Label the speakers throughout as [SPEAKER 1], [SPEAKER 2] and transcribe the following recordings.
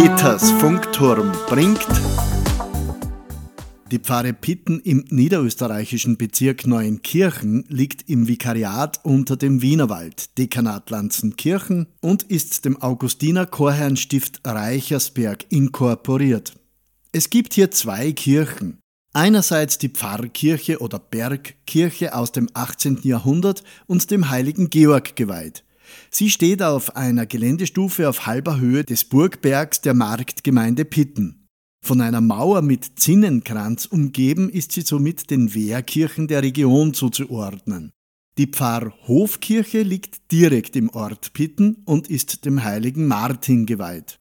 [SPEAKER 1] Peters Funkturm bringt die Pfarre Pitten im niederösterreichischen Bezirk Neuenkirchen liegt im Vikariat unter dem Wienerwald, Dekanat Lanzenkirchen und ist dem Augustiner Chorherrnstift Reichersberg inkorporiert. Es gibt hier zwei Kirchen. Einerseits die Pfarrkirche oder Bergkirche aus dem 18. Jahrhundert und dem heiligen Georg geweiht. Sie steht auf einer Geländestufe auf halber Höhe des Burgbergs der Marktgemeinde Pitten. Von einer Mauer mit Zinnenkranz umgeben ist sie somit den Wehrkirchen der Region zuzuordnen. Die Pfarrhofkirche liegt direkt im Ort Pitten und ist dem heiligen Martin geweiht.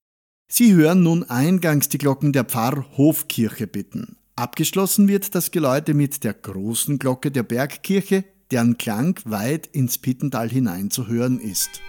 [SPEAKER 1] Sie hören nun eingangs die Glocken der Pfarrhofkirche bitten. Abgeschlossen wird das Geläute mit der großen Glocke der Bergkirche, deren Klang weit ins Pittental hinein zu hören ist.